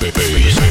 bass.